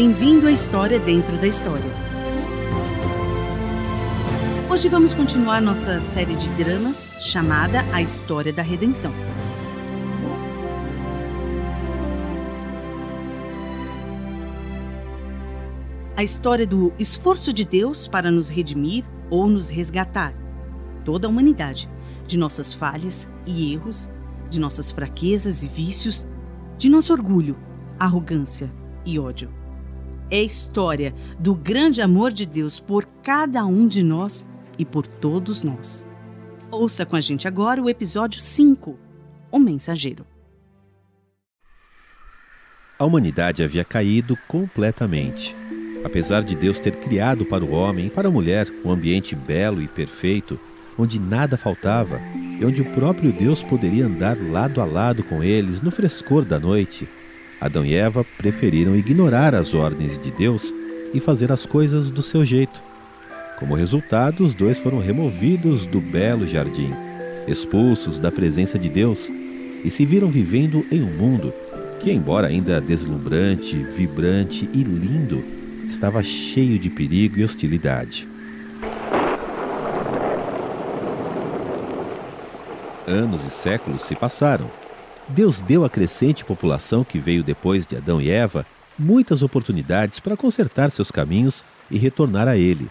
Bem-vindo à História Dentro da História. Hoje vamos continuar nossa série de dramas chamada A História da Redenção. A história do esforço de Deus para nos redimir ou nos resgatar. Toda a humanidade, de nossas falhas e erros, de nossas fraquezas e vícios, de nosso orgulho, arrogância e ódio. É história do grande amor de Deus por cada um de nós e por todos nós. Ouça com a gente agora o episódio 5 O Mensageiro. A humanidade havia caído completamente. Apesar de Deus ter criado para o homem e para a mulher um ambiente belo e perfeito, onde nada faltava e onde o próprio Deus poderia andar lado a lado com eles no frescor da noite, Adão e Eva preferiram ignorar as ordens de Deus e fazer as coisas do seu jeito. Como resultado, os dois foram removidos do belo jardim, expulsos da presença de Deus e se viram vivendo em um mundo que, embora ainda deslumbrante, vibrante e lindo, estava cheio de perigo e hostilidade. Anos e séculos se passaram Deus deu à crescente população que veio depois de Adão e Eva muitas oportunidades para consertar seus caminhos e retornar a Ele.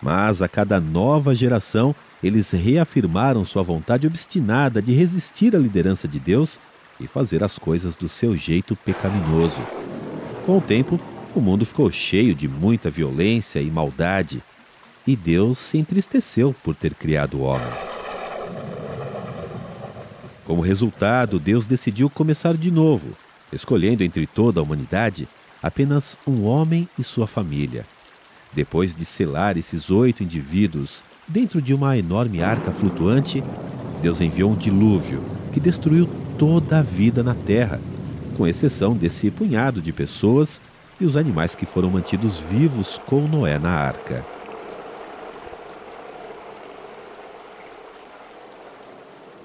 Mas a cada nova geração, eles reafirmaram sua vontade obstinada de resistir à liderança de Deus e fazer as coisas do seu jeito pecaminoso. Com o tempo, o mundo ficou cheio de muita violência e maldade, e Deus se entristeceu por ter criado o homem. Como resultado, Deus decidiu começar de novo, escolhendo entre toda a humanidade apenas um homem e sua família. Depois de selar esses oito indivíduos dentro de uma enorme arca flutuante, Deus enviou um dilúvio que destruiu toda a vida na terra, com exceção desse punhado de pessoas e os animais que foram mantidos vivos com Noé na arca.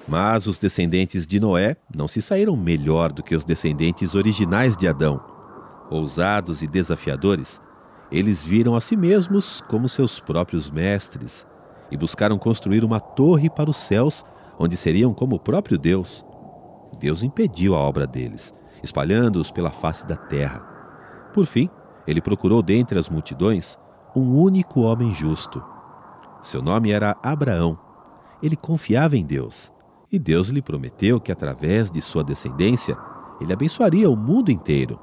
Mas os descendentes de Noé não se saíram melhor do que os descendentes originais de Adão. Ousados e desafiadores, eles viram a si mesmos como seus próprios mestres e buscaram construir uma torre para os céus, onde seriam como o próprio Deus. Deus impediu a obra deles, espalhando-os pela face da terra. Por fim, ele procurou dentre as multidões um único homem justo. Seu nome era Abraão. Ele confiava em Deus e Deus lhe prometeu que através de sua descendência ele abençoaria o mundo inteiro.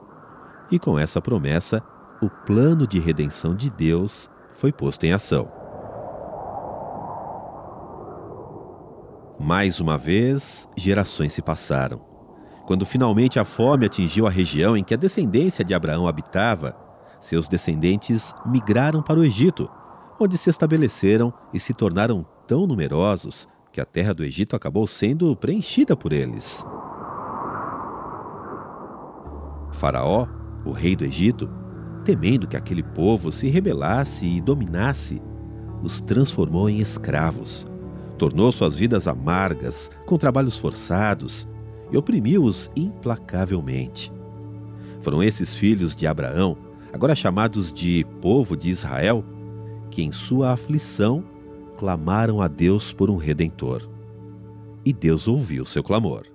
E com essa promessa, o plano de redenção de Deus foi posto em ação. Mais uma vez, gerações se passaram. Quando finalmente a fome atingiu a região em que a descendência de Abraão habitava, seus descendentes migraram para o Egito, onde se estabeleceram e se tornaram tão numerosos que a terra do Egito acabou sendo preenchida por eles. Faraó, o rei do Egito, temendo que aquele povo se rebelasse e dominasse, os transformou em escravos, tornou suas vidas amargas, com trabalhos forçados, e oprimiu-os implacavelmente. Foram esses filhos de Abraão, agora chamados de povo de Israel, que em sua aflição clamaram a Deus por um redentor. E Deus ouviu seu clamor.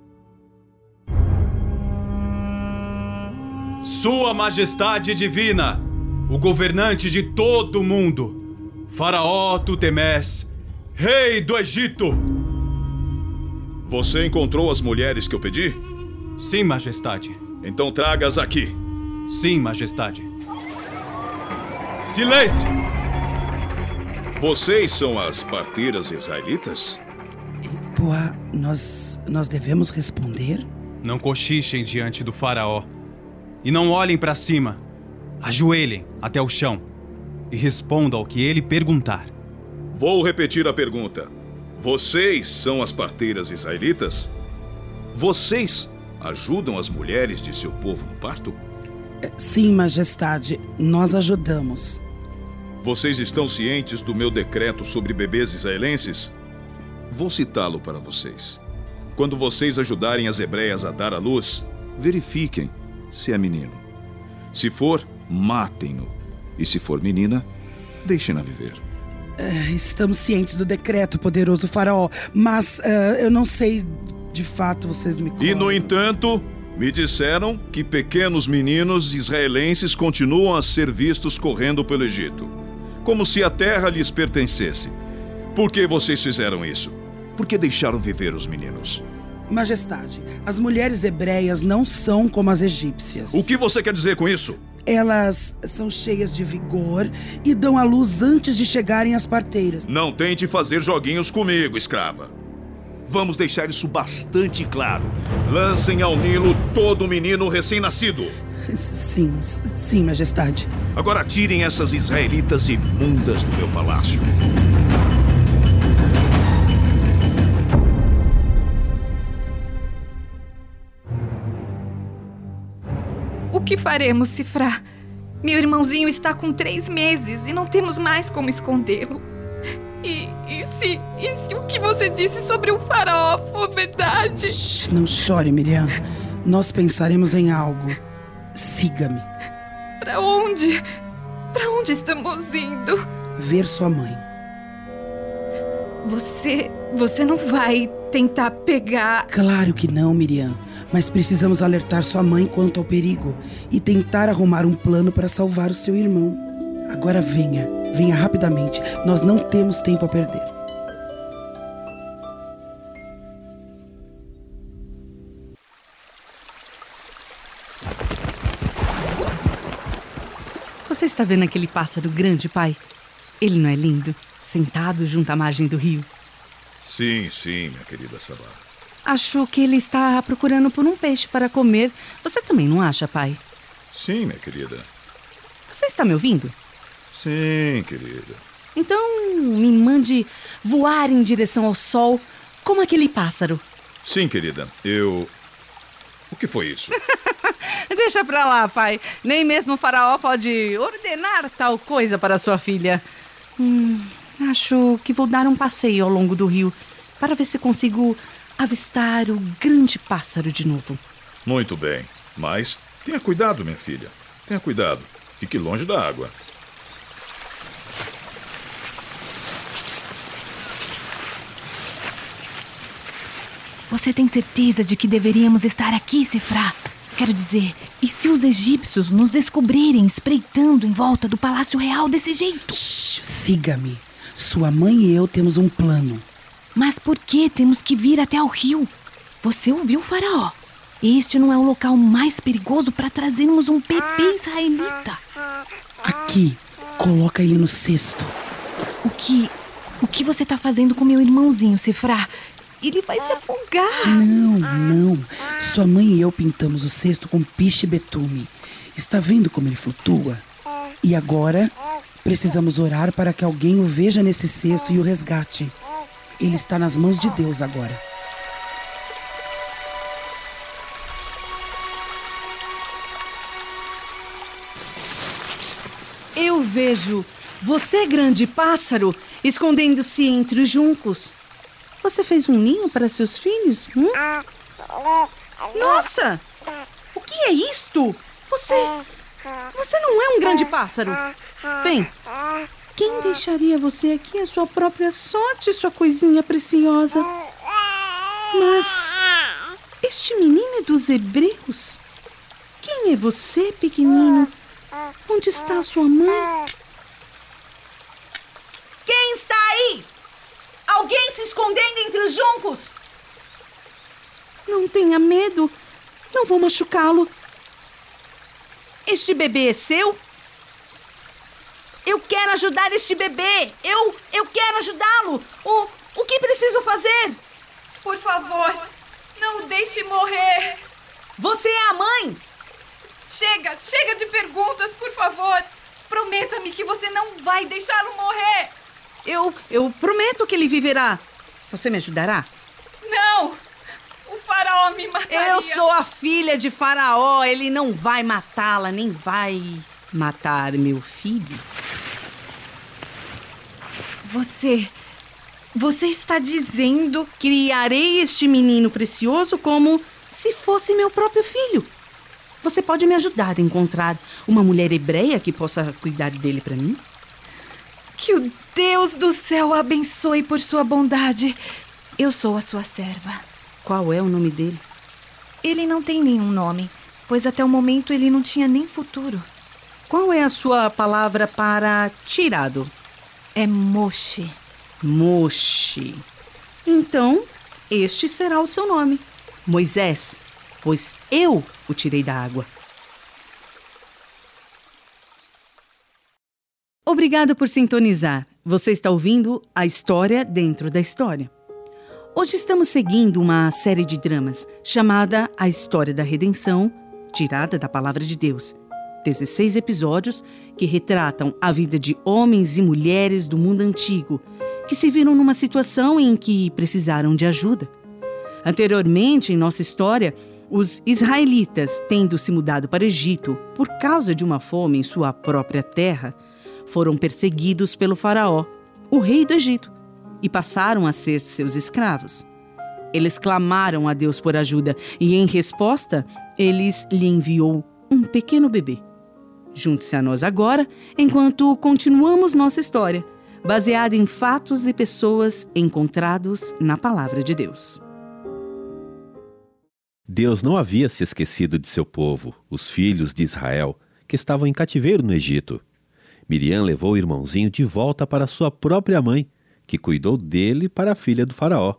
Sua Majestade Divina, o governante de todo o mundo, Faraó Tutemés, rei do Egito. Você encontrou as mulheres que eu pedi? Sim, Majestade. Então traga-as aqui. Sim, Majestade. Silêncio! Vocês são as parteiras israelitas? Poá, nós, nós devemos responder? Não cochichem diante do faraó. E não olhem para cima. Ajoelhem até o chão. E respondam ao que ele perguntar. Vou repetir a pergunta. Vocês são as parteiras israelitas? Vocês ajudam as mulheres de seu povo no parto? Sim, majestade, nós ajudamos. Vocês estão cientes do meu decreto sobre bebês israelenses? Vou citá-lo para vocês. Quando vocês ajudarem as hebreias a dar à luz, verifiquem se é menino. Se for, matem-no. E se for menina, deixem-na viver. É, estamos cientes do decreto, poderoso faraó, mas é, eu não sei de fato, vocês me E no entanto, me disseram que pequenos meninos israelenses continuam a ser vistos correndo pelo Egito, como se a terra lhes pertencesse. Por que vocês fizeram isso? Por que deixaram viver os meninos? Majestade, as mulheres hebreias não são como as egípcias. O que você quer dizer com isso? Elas são cheias de vigor e dão à luz antes de chegarem às parteiras. Não tente fazer joguinhos comigo, escrava. Vamos deixar isso bastante claro. Lancem ao Nilo todo menino recém-nascido. Sim, sim, Majestade. Agora tirem essas israelitas imundas do meu palácio. O que faremos, Cifra? Meu irmãozinho está com três meses e não temos mais como escondê-lo. E, e, se, e se o que você disse sobre o faraó for verdade? Shhh, não chore, Miriam. Nós pensaremos em algo. Siga-me. Para onde? Para onde estamos indo? Ver sua mãe. Você. Você não vai tentar pegar. Claro que não, Miriam. Mas precisamos alertar sua mãe quanto ao perigo e tentar arrumar um plano para salvar o seu irmão. Agora venha, venha rapidamente. Nós não temos tempo a perder. Você está vendo aquele pássaro grande, pai? Ele não é lindo? Sentado junto à margem do rio. Sim, sim, minha querida Sabá. Acho que ele está procurando por um peixe para comer. Você também não acha, pai? Sim, minha querida. Você está me ouvindo? Sim, querida. Então me mande voar em direção ao sol, como aquele pássaro. Sim, querida. Eu. O que foi isso? Deixa pra lá, pai. Nem mesmo o faraó pode ordenar tal coisa para sua filha. Hum, acho que vou dar um passeio ao longo do rio para ver se consigo avistar o grande pássaro de novo. Muito bem. Mas tenha cuidado, minha filha. Tenha cuidado. Fique longe da água. Você tem certeza de que deveríamos estar aqui, Sefra? Quero dizer, e se os egípcios nos descobrirem espreitando em volta do palácio real desse jeito? Siga-me. Sua mãe e eu temos um plano. Mas por que temos que vir até o rio? Você ouviu, Faraó? Este não é o local mais perigoso para trazermos um bebê israelita. Aqui, coloca ele no cesto. O que. O que você está fazendo com meu irmãozinho, Sefra? Ele vai se afogar. Não, não. Sua mãe e eu pintamos o cesto com piche e betume. Está vendo como ele flutua? E agora, precisamos orar para que alguém o veja nesse cesto e o resgate. Ele está nas mãos de Deus agora. Eu vejo você, grande pássaro, escondendo-se entre os juncos. Você fez um ninho para seus filhos? Hum? Nossa! O que é isto? Você. Você não é um grande pássaro. Bem, quem deixaria você aqui a sua própria sorte, sua coisinha preciosa? Mas. Este menino é dos hebreus? Quem é você, pequenino? Onde está sua mãe? Quem está aí? Alguém se juncos? Não tenha medo. Não vou machucá-lo. Este bebê é seu? Eu quero ajudar este bebê. Eu, eu quero ajudá-lo. O, o que preciso fazer? Por favor, não deixe morrer. Você é a mãe? Chega, chega de perguntas, por favor. Prometa-me que você não vai deixá-lo morrer. Eu, eu prometo que ele viverá. Você me ajudará? Não! O faraó me mataria. Eu sou a filha de faraó. Ele não vai matá-la, nem vai matar meu filho. Você. Você está dizendo. Criarei este menino precioso como se fosse meu próprio filho. Você pode me ajudar a encontrar uma mulher hebreia que possa cuidar dele para mim? Que o Deus do céu a abençoe por sua bondade. Eu sou a sua serva. Qual é o nome dele? Ele não tem nenhum nome, pois até o momento ele não tinha nem futuro. Qual é a sua palavra para tirado? É Moshe. Moshe. Então, este será o seu nome, Moisés, pois eu o tirei da água. Obrigada por sintonizar. Você está ouvindo a história dentro da história. Hoje estamos seguindo uma série de dramas chamada A História da Redenção, tirada da Palavra de Deus. 16 episódios que retratam a vida de homens e mulheres do mundo antigo que se viram numa situação em que precisaram de ajuda. Anteriormente, em nossa história, os israelitas, tendo se mudado para o Egito por causa de uma fome em sua própria terra, foram perseguidos pelo Faraó, o rei do Egito, e passaram a ser seus escravos. Eles clamaram a Deus por ajuda e, em resposta, eles lhe enviou um pequeno bebê. Junte-se a nós agora enquanto continuamos nossa história, baseada em fatos e pessoas encontrados na Palavra de Deus. Deus não havia se esquecido de seu povo, os filhos de Israel, que estavam em cativeiro no Egito. Miriam levou o irmãozinho de volta para sua própria mãe, que cuidou dele para a filha do Faraó.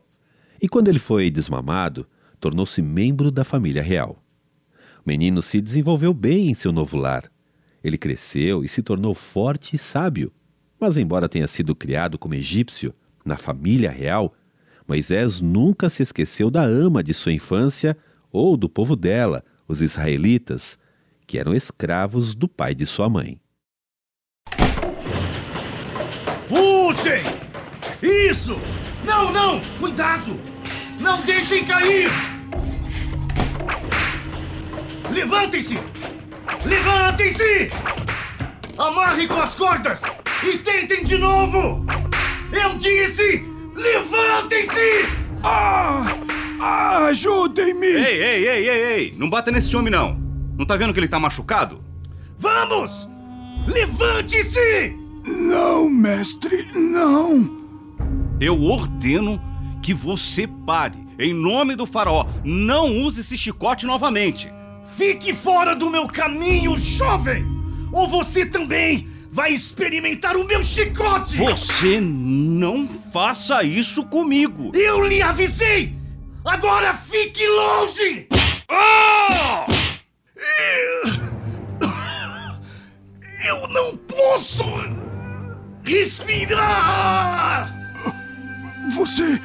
E quando ele foi desmamado, tornou-se membro da família real. O menino se desenvolveu bem em seu novo lar. Ele cresceu e se tornou forte e sábio. Mas, embora tenha sido criado como egípcio, na família real, Moisés nunca se esqueceu da ama de sua infância ou do povo dela, os israelitas, que eram escravos do pai de sua mãe. Isso! Não, não! Cuidado! Não deixem cair! Levantem-se! Levantem-se! Amarrem com as cordas e tentem de novo! Eu disse! Levantem-se! Ah! Ajudem-me! Ei, ei, ei, ei, ei! Não bata nesse homem, não! Não tá vendo que ele tá machucado? Vamos! Levante-se! Não, mestre, não! Eu ordeno que você pare. Em nome do faraó, não use esse chicote novamente. Fique fora do meu caminho, jovem! Ou você também vai experimentar o meu chicote! Você não faça isso comigo! Eu lhe avisei! Agora fique longe! Ah! Eu não posso respirar! Você.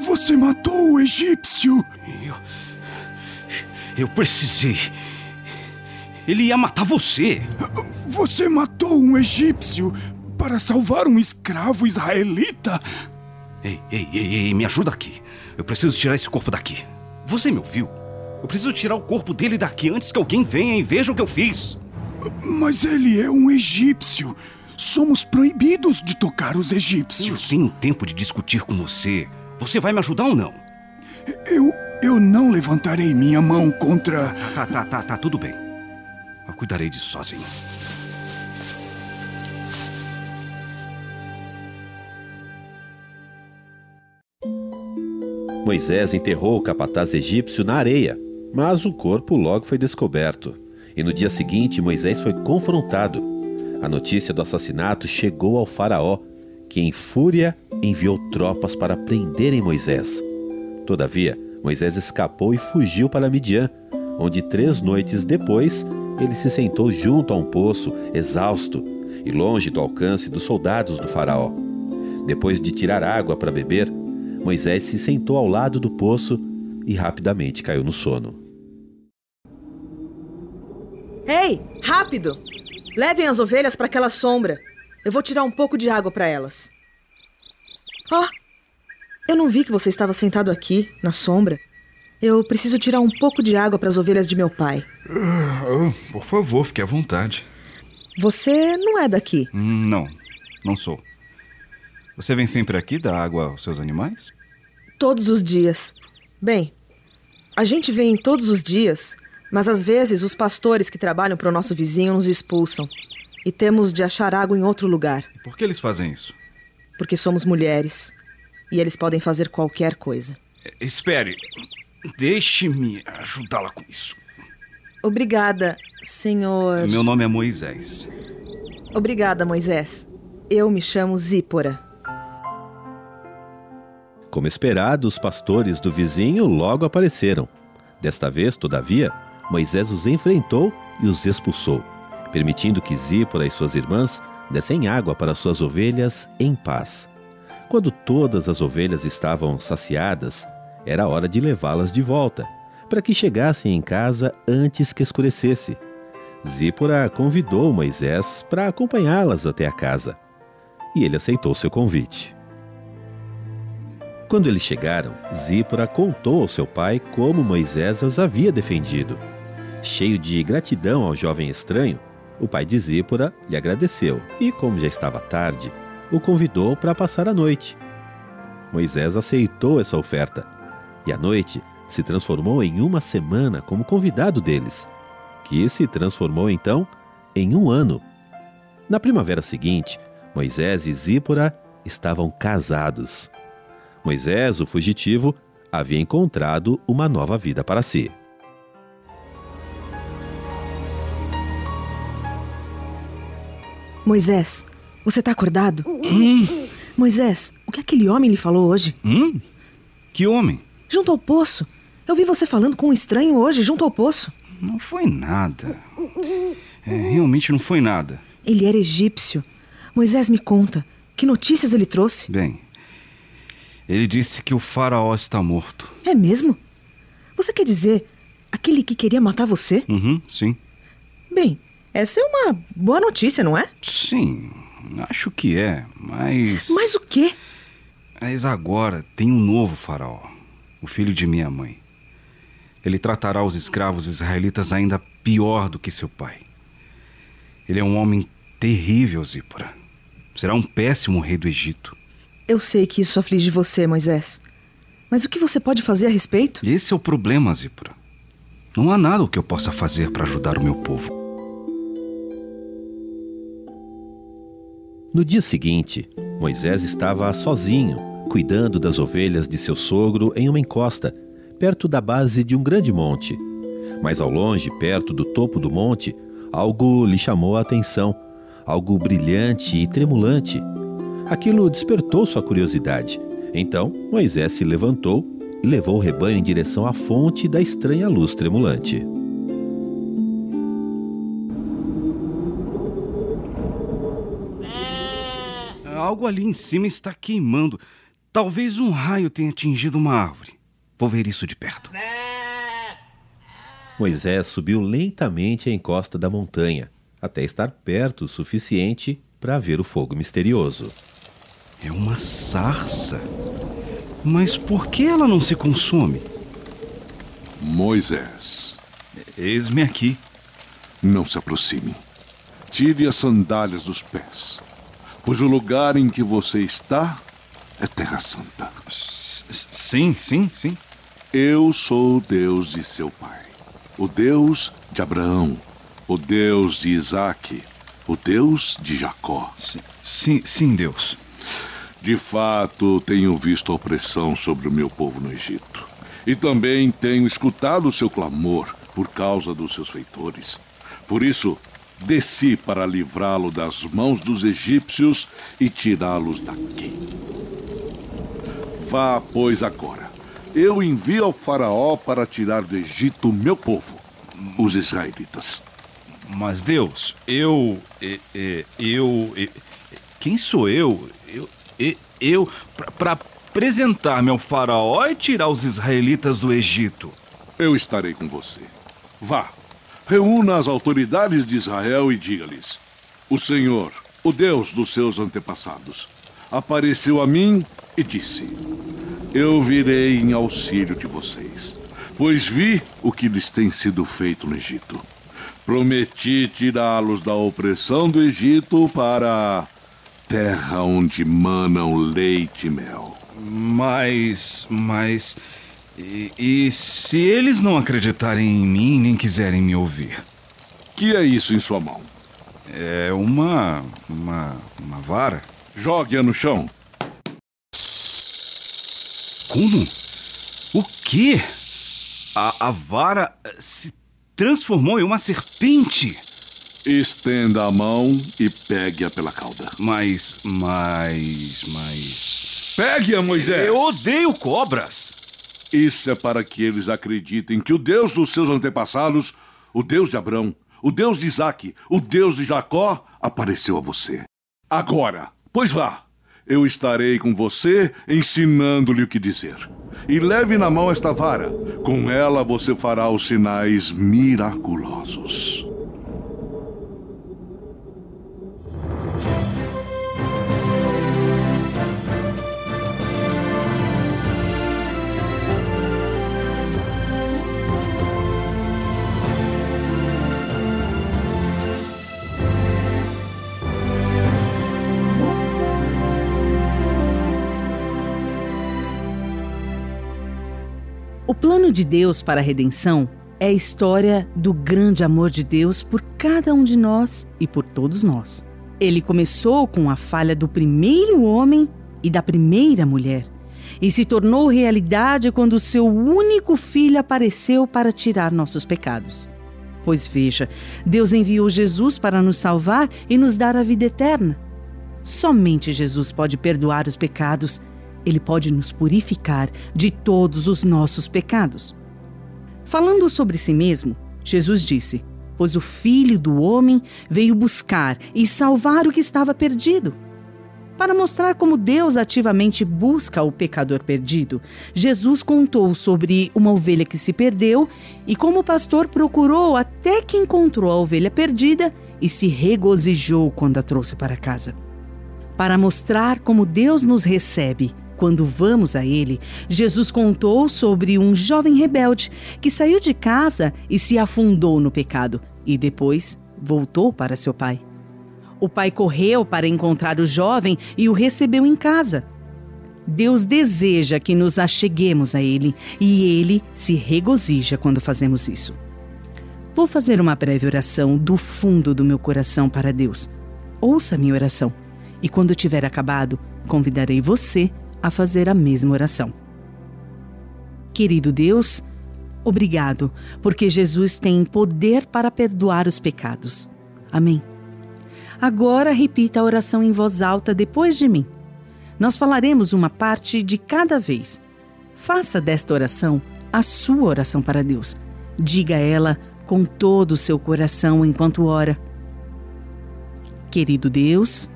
Você matou o egípcio! Eu. Eu precisei. Ele ia matar você! Você matou um egípcio para salvar um escravo israelita? Ei, ei, ei, ei, me ajuda aqui. Eu preciso tirar esse corpo daqui. Você me ouviu? Eu preciso tirar o corpo dele daqui antes que alguém venha e veja o que eu fiz. Mas ele é um egípcio. Somos proibidos de tocar os Eu egípcios. tenho tempo de discutir com você. Você vai me ajudar ou não? Eu. Eu não levantarei minha mão contra. Tá, tá, tá, tá, tudo bem. Eu cuidarei disso sozinho. Moisés enterrou o capataz egípcio na areia, mas o corpo logo foi descoberto. E no dia seguinte, Moisés foi confrontado. A notícia do assassinato chegou ao Faraó, que, em fúria, enviou tropas para prenderem Moisés. Todavia, Moisés escapou e fugiu para Midian, onde três noites depois ele se sentou junto a um poço, exausto e longe do alcance dos soldados do Faraó. Depois de tirar água para beber, Moisés se sentou ao lado do poço e rapidamente caiu no sono. Ei, rápido! Levem as ovelhas para aquela sombra. Eu vou tirar um pouco de água para elas. Ó, eu não vi que você estava sentado aqui, na sombra. Eu preciso tirar um pouco de água para as ovelhas de meu pai. Ah, por favor, fique à vontade. Você não é daqui. Hum, Não, não sou. Você vem sempre aqui dar água aos seus animais? Todos os dias. Bem, a gente vem todos os dias, Mas às vezes os pastores que trabalham para o nosso vizinho nos expulsam. E temos de achar água em outro lugar. Por que eles fazem isso? Porque somos mulheres. E eles podem fazer qualquer coisa. Espere. Deixe-me ajudá-la com isso. Obrigada, senhor. Meu nome é Moisés. Obrigada, Moisés. Eu me chamo Zípora. Como esperado, os pastores do vizinho logo apareceram. Desta vez, todavia, Moisés os enfrentou e os expulsou, permitindo que Zípora e suas irmãs dessem água para suas ovelhas em paz. Quando todas as ovelhas estavam saciadas, era hora de levá-las de volta, para que chegassem em casa antes que escurecesse. Zípora convidou Moisés para acompanhá-las até a casa, e ele aceitou seu convite. Quando eles chegaram, Zípora contou ao seu pai como Moisés as havia defendido. Cheio de gratidão ao jovem estranho, o pai de Zípora lhe agradeceu e, como já estava tarde, o convidou para passar a noite. Moisés aceitou essa oferta e a noite se transformou em uma semana como convidado deles, que se transformou então em um ano. Na primavera seguinte, Moisés e Zípora estavam casados. Moisés, o fugitivo, havia encontrado uma nova vida para si. Moisés, você está acordado? Hum. Moisés, o que aquele homem lhe falou hoje? Hum? Que homem? Junto ao poço. Eu vi você falando com um estranho hoje, junto ao poço. Não foi nada. É, realmente não foi nada. Ele era egípcio. Moisés me conta. Que notícias ele trouxe? Bem, ele disse que o faraó está morto. É mesmo? Você quer dizer aquele que queria matar você? Uhum, sim. Bem, essa é uma boa notícia, não é? Sim, acho que é, mas. Mas o quê? Mas agora tem um novo faraó, o filho de minha mãe. Ele tratará os escravos israelitas ainda pior do que seu pai. Ele é um homem terrível, Zípora. Será um péssimo rei do Egito. Eu sei que isso aflige você, Moisés. Mas o que você pode fazer a respeito? Esse é o problema, Zípora. Não há nada que eu possa fazer para ajudar o meu povo. No dia seguinte, Moisés estava sozinho, cuidando das ovelhas de seu sogro em uma encosta, perto da base de um grande monte. Mas ao longe, perto do topo do monte, algo lhe chamou a atenção, algo brilhante e tremulante. Aquilo despertou sua curiosidade. Então, Moisés se levantou e levou o rebanho em direção à fonte da estranha luz tremulante. Algo ali em cima está queimando. Talvez um raio tenha atingido uma árvore. Vou ver isso de perto. Moisés subiu lentamente a encosta da montanha, até estar perto o suficiente para ver o fogo misterioso. É uma sarça. Mas por que ela não se consome? Moisés. Eis-me aqui. Não se aproxime. Tire as sandálias dos pés, pois o lugar em que você está é Terra Santa. Sim, sim, sim. Eu sou o Deus de seu pai, o Deus de Abraão, o Deus de Isaque, o Deus de Jacó. Sim, sim, sim Deus. De fato, tenho visto a opressão sobre o meu povo no Egito. E também tenho escutado o seu clamor por causa dos seus feitores. Por isso, desci para livrá-lo das mãos dos egípcios e tirá-los daqui. Vá, pois, agora. Eu envio ao Faraó para tirar do Egito o meu povo, os israelitas. Mas Deus, eu. Eu. eu, eu quem sou eu? Eu. Eu. para apresentar-me ao Faraó e tirar os israelitas do Egito. Eu estarei com você. Vá, reúna as autoridades de Israel e diga-lhes: O Senhor, o Deus dos seus antepassados, apareceu a mim e disse: Eu virei em auxílio de vocês, pois vi o que lhes tem sido feito no Egito. Prometi tirá-los da opressão do Egito para terra onde manam leite e mel. Mas. Mas. E, e se eles não acreditarem em mim nem quiserem me ouvir? Que é isso em sua mão? É uma. uma. uma vara. Jogue-a no chão. Como? O quê? A, a vara se transformou em uma serpente. Estenda a mão e pegue-a pela cauda. Mas. mas. mas. Pegue-a, Moisés! Eu odeio cobras! Isso é para que eles acreditem que o Deus dos seus antepassados, o Deus de Abraão, o Deus de Isaac, o Deus de Jacó, apareceu a você. Agora, pois vá, eu estarei com você, ensinando-lhe o que dizer. E leve na mão esta vara. Com ela você fará os sinais miraculosos. De Deus para a redenção é a história do grande amor de Deus por cada um de nós e por todos nós. Ele começou com a falha do primeiro homem e da primeira mulher e se tornou realidade quando seu único filho apareceu para tirar nossos pecados. Pois veja, Deus enviou Jesus para nos salvar e nos dar a vida eterna. Somente Jesus pode perdoar os pecados ele pode nos purificar de todos os nossos pecados. Falando sobre si mesmo, Jesus disse: Pois o Filho do Homem veio buscar e salvar o que estava perdido. Para mostrar como Deus ativamente busca o pecador perdido, Jesus contou sobre uma ovelha que se perdeu e como o pastor procurou até que encontrou a ovelha perdida e se regozijou quando a trouxe para casa. Para mostrar como Deus nos recebe quando vamos a ele, Jesus contou sobre um jovem rebelde que saiu de casa e se afundou no pecado e depois voltou para seu pai. O pai correu para encontrar o jovem e o recebeu em casa. Deus deseja que nos acheguemos a Ele e Ele se regozija quando fazemos isso. Vou fazer uma breve oração do fundo do meu coração para Deus. Ouça minha oração e, quando tiver acabado, convidarei você a fazer a mesma oração. Querido Deus, obrigado, porque Jesus tem poder para perdoar os pecados. Amém. Agora repita a oração em voz alta depois de mim. Nós falaremos uma parte de cada vez. Faça desta oração a sua oração para Deus. Diga ela com todo o seu coração enquanto ora. Querido Deus,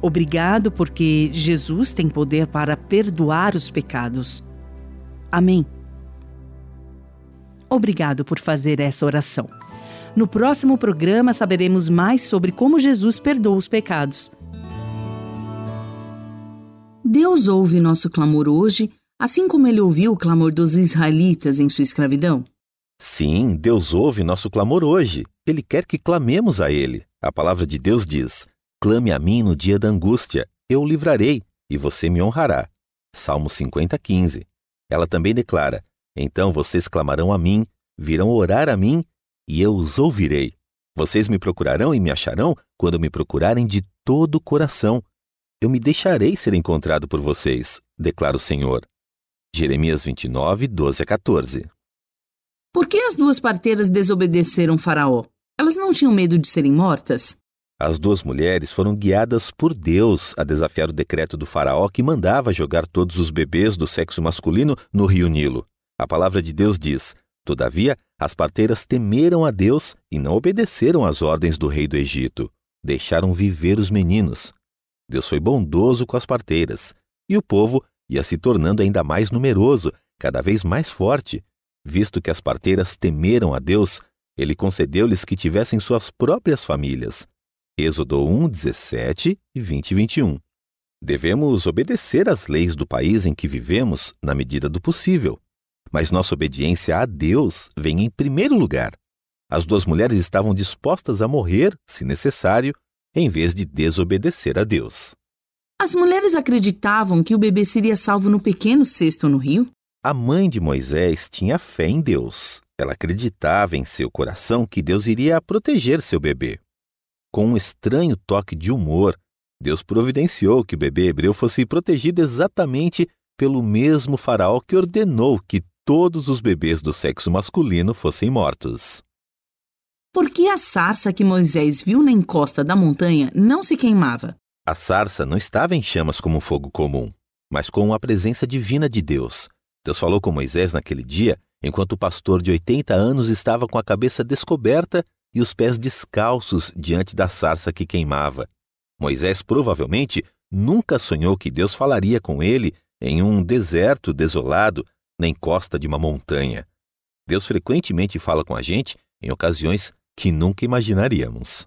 Obrigado porque Jesus tem poder para perdoar os pecados. Amém. Obrigado por fazer essa oração. No próximo programa saberemos mais sobre como Jesus perdoa os pecados. Deus ouve nosso clamor hoje, assim como ele ouviu o clamor dos israelitas em sua escravidão? Sim, Deus ouve nosso clamor hoje. Ele quer que clamemos a Ele. A palavra de Deus diz: Clame a mim no dia da angústia, eu o livrarei, e você me honrará. Salmo 50, 15. Ela também declara: Então vocês clamarão a mim, virão orar a mim, e eu os ouvirei. Vocês me procurarão e me acharão quando me procurarem de todo o coração. Eu me deixarei ser encontrado por vocês, declara o Senhor. Jeremias 29, 12 a 14. Por que as duas parteiras desobedeceram Faraó? Elas não tinham medo de serem mortas? As duas mulheres foram guiadas por Deus a desafiar o decreto do Faraó que mandava jogar todos os bebês do sexo masculino no rio Nilo. A palavra de Deus diz: Todavia, as parteiras temeram a Deus e não obedeceram às ordens do rei do Egito. Deixaram viver os meninos. Deus foi bondoso com as parteiras, e o povo ia se tornando ainda mais numeroso, cada vez mais forte. Visto que as parteiras temeram a Deus, ele concedeu-lhes que tivessem suas próprias famílias. Êxodo 1, 17 e 20 e 21. Devemos obedecer às leis do país em que vivemos na medida do possível, mas nossa obediência a Deus vem em primeiro lugar. As duas mulheres estavam dispostas a morrer, se necessário, em vez de desobedecer a Deus. As mulheres acreditavam que o bebê seria salvo no pequeno cesto no rio? A mãe de Moisés tinha fé em Deus. Ela acreditava em seu coração que Deus iria proteger seu bebê. Com um estranho toque de humor, Deus providenciou que o bebê hebreu fosse protegido exatamente pelo mesmo faraó que ordenou que todos os bebês do sexo masculino fossem mortos. Por que a sarça que Moisés viu na encosta da montanha não se queimava? A sarça não estava em chamas como um fogo comum, mas com a presença divina de Deus. Deus falou com Moisés naquele dia, enquanto o pastor de 80 anos estava com a cabeça descoberta e os pés descalços diante da sarça que queimava. Moisés provavelmente nunca sonhou que Deus falaria com ele em um deserto desolado na encosta de uma montanha. Deus frequentemente fala com a gente em ocasiões que nunca imaginaríamos.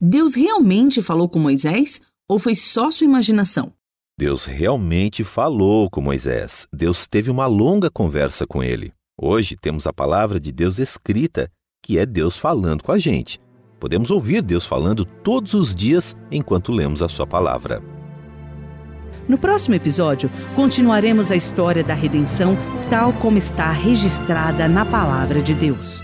Deus realmente falou com Moisés ou foi só sua imaginação? Deus realmente falou com Moisés. Deus teve uma longa conversa com ele. Hoje temos a palavra de Deus escrita, que é Deus falando com a gente. Podemos ouvir Deus falando todos os dias enquanto lemos a sua palavra. No próximo episódio, continuaremos a história da redenção tal como está registrada na palavra de Deus.